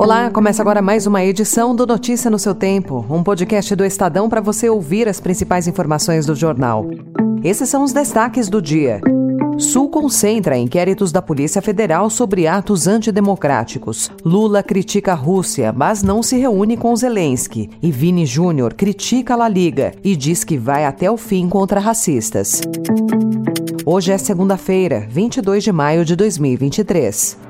Olá, começa agora mais uma edição do Notícia no seu Tempo, um podcast do Estadão para você ouvir as principais informações do jornal. Esses são os destaques do dia. Sul concentra inquéritos da Polícia Federal sobre atos antidemocráticos. Lula critica a Rússia, mas não se reúne com Zelensky. E Vini Júnior critica a La Liga e diz que vai até o fim contra racistas. Hoje é segunda-feira, 22 de maio de 2023.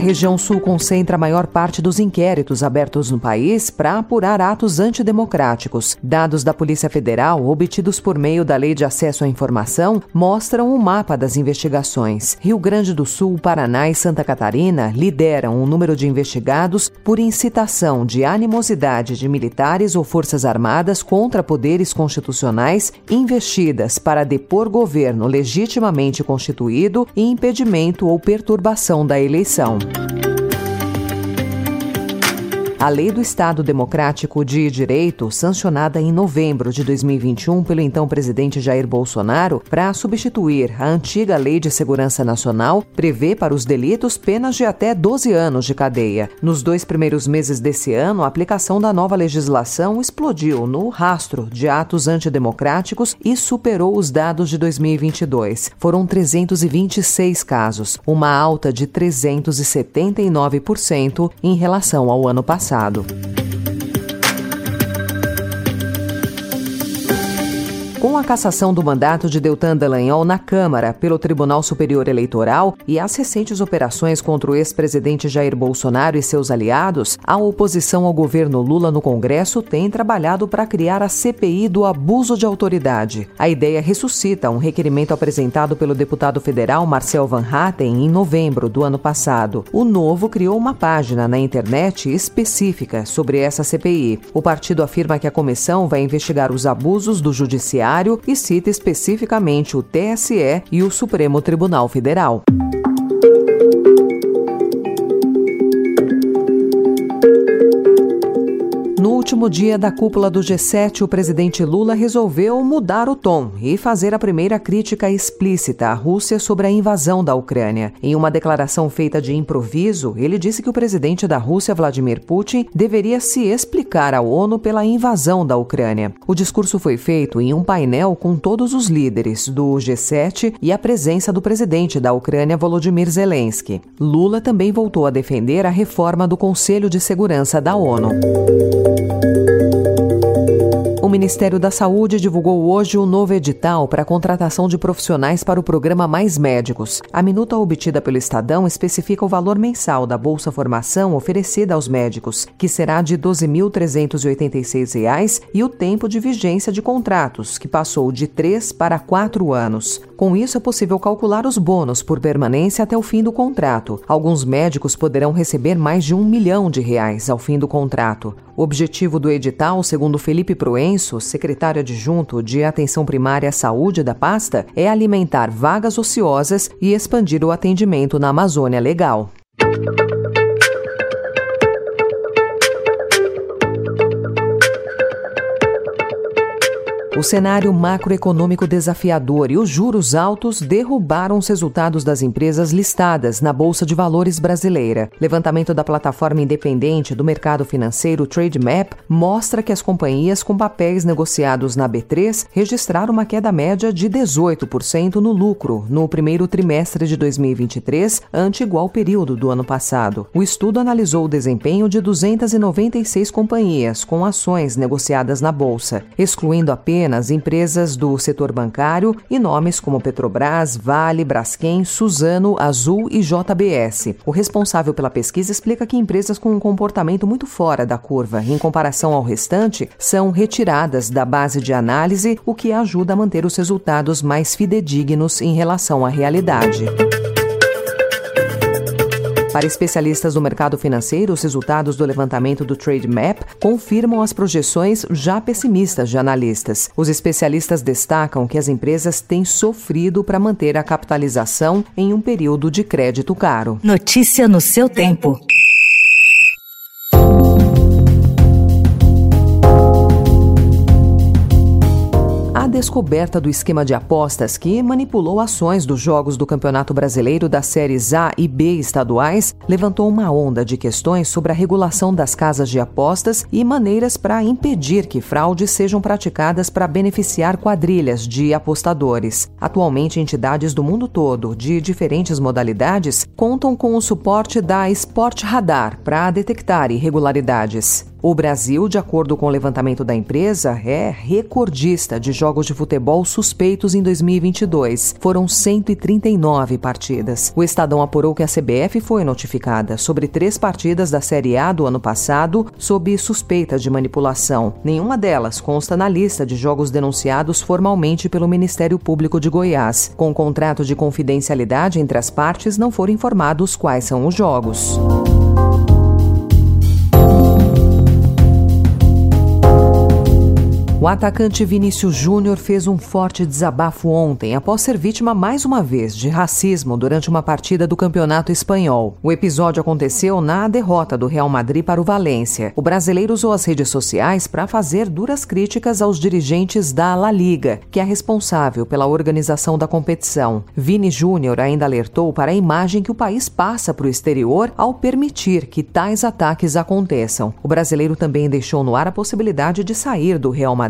Região sul concentra a maior parte dos inquéritos abertos no país para apurar atos antidemocráticos. Dados da Polícia Federal, obtidos por meio da Lei de Acesso à Informação, mostram o um mapa das investigações. Rio Grande do Sul, Paraná e Santa Catarina lideram o número de investigados por incitação de animosidade de militares ou forças armadas contra poderes constitucionais investidas para depor governo legitimamente constituído e impedimento ou perturbação da eleição. Bye. A Lei do Estado Democrático de Direito, sancionada em novembro de 2021 pelo então presidente Jair Bolsonaro para substituir a antiga Lei de Segurança Nacional, prevê para os delitos penas de até 12 anos de cadeia. Nos dois primeiros meses desse ano, a aplicação da nova legislação explodiu no rastro de atos antidemocráticos e superou os dados de 2022. Foram 326 casos, uma alta de 379% em relação ao ano passado passado. Com a cassação do mandato de Deltan Dallagnol na Câmara pelo Tribunal Superior Eleitoral e as recentes operações contra o ex-presidente Jair Bolsonaro e seus aliados, a oposição ao governo Lula no Congresso tem trabalhado para criar a CPI do abuso de autoridade. A ideia ressuscita um requerimento apresentado pelo deputado federal Marcel Van Hatten em novembro do ano passado. O Novo criou uma página na internet específica sobre essa CPI. O partido afirma que a comissão vai investigar os abusos do judiciário Judiciário e cita especificamente o TSE e o Supremo Tribunal Federal. Último dia da cúpula do G7, o presidente Lula resolveu mudar o tom e fazer a primeira crítica explícita à Rússia sobre a invasão da Ucrânia. Em uma declaração feita de improviso, ele disse que o presidente da Rússia, Vladimir Putin, deveria se explicar à ONU pela invasão da Ucrânia. O discurso foi feito em um painel com todos os líderes do G7 e a presença do presidente da Ucrânia, Volodymyr Zelensky. Lula também voltou a defender a reforma do Conselho de Segurança da ONU. Ministério da Saúde divulgou hoje o um novo edital para a contratação de profissionais para o programa Mais Médicos. A minuta obtida pelo Estadão especifica o valor mensal da Bolsa Formação oferecida aos médicos, que será de R$ 12.386, e o tempo de vigência de contratos, que passou de 3 para 4 anos. Com isso, é possível calcular os bônus por permanência até o fim do contrato. Alguns médicos poderão receber mais de um milhão de reais ao fim do contrato. O objetivo do edital, segundo Felipe Proenço, secretário adjunto de Atenção Primária à Saúde da pasta, é alimentar vagas ociosas e expandir o atendimento na Amazônia Legal. O cenário macroeconômico desafiador e os juros altos derrubaram os resultados das empresas listadas na Bolsa de Valores brasileira. Levantamento da plataforma independente do mercado financeiro TradeMap mostra que as companhias com papéis negociados na B3 registraram uma queda média de 18% no lucro no primeiro trimestre de 2023, ante igual período do ano passado. O estudo analisou o desempenho de 296 companhias com ações negociadas na bolsa, excluindo apenas apenas empresas do setor bancário e nomes como Petrobras, Vale, Braskem, Suzano, Azul e JBS. O responsável pela pesquisa explica que empresas com um comportamento muito fora da curva, em comparação ao restante, são retiradas da base de análise, o que ajuda a manter os resultados mais fidedignos em relação à realidade. Para especialistas do mercado financeiro, os resultados do levantamento do Trade Map confirmam as projeções já pessimistas de analistas. Os especialistas destacam que as empresas têm sofrido para manter a capitalização em um período de crédito caro. Notícia no seu tempo. Descoberta do esquema de apostas que manipulou ações dos jogos do Campeonato Brasileiro das séries A e B estaduais levantou uma onda de questões sobre a regulação das casas de apostas e maneiras para impedir que fraudes sejam praticadas para beneficiar quadrilhas de apostadores. Atualmente, entidades do mundo todo, de diferentes modalidades, contam com o suporte da Sport Radar para detectar irregularidades. O Brasil, de acordo com o levantamento da empresa, é recordista de jogos de futebol suspeitos em 2022. Foram 139 partidas. O Estadão apurou que a CBF foi notificada sobre três partidas da Série A do ano passado sob suspeita de manipulação. Nenhuma delas consta na lista de jogos denunciados formalmente pelo Ministério Público de Goiás. Com contrato de confidencialidade entre as partes, não foram informados quais são os jogos. O atacante Vinícius Júnior fez um forte desabafo ontem após ser vítima mais uma vez de racismo durante uma partida do Campeonato Espanhol. O episódio aconteceu na derrota do Real Madrid para o Valência. O brasileiro usou as redes sociais para fazer duras críticas aos dirigentes da La Liga, que é responsável pela organização da competição. Vini Júnior ainda alertou para a imagem que o país passa para o exterior ao permitir que tais ataques aconteçam. O brasileiro também deixou no ar a possibilidade de sair do Real Madrid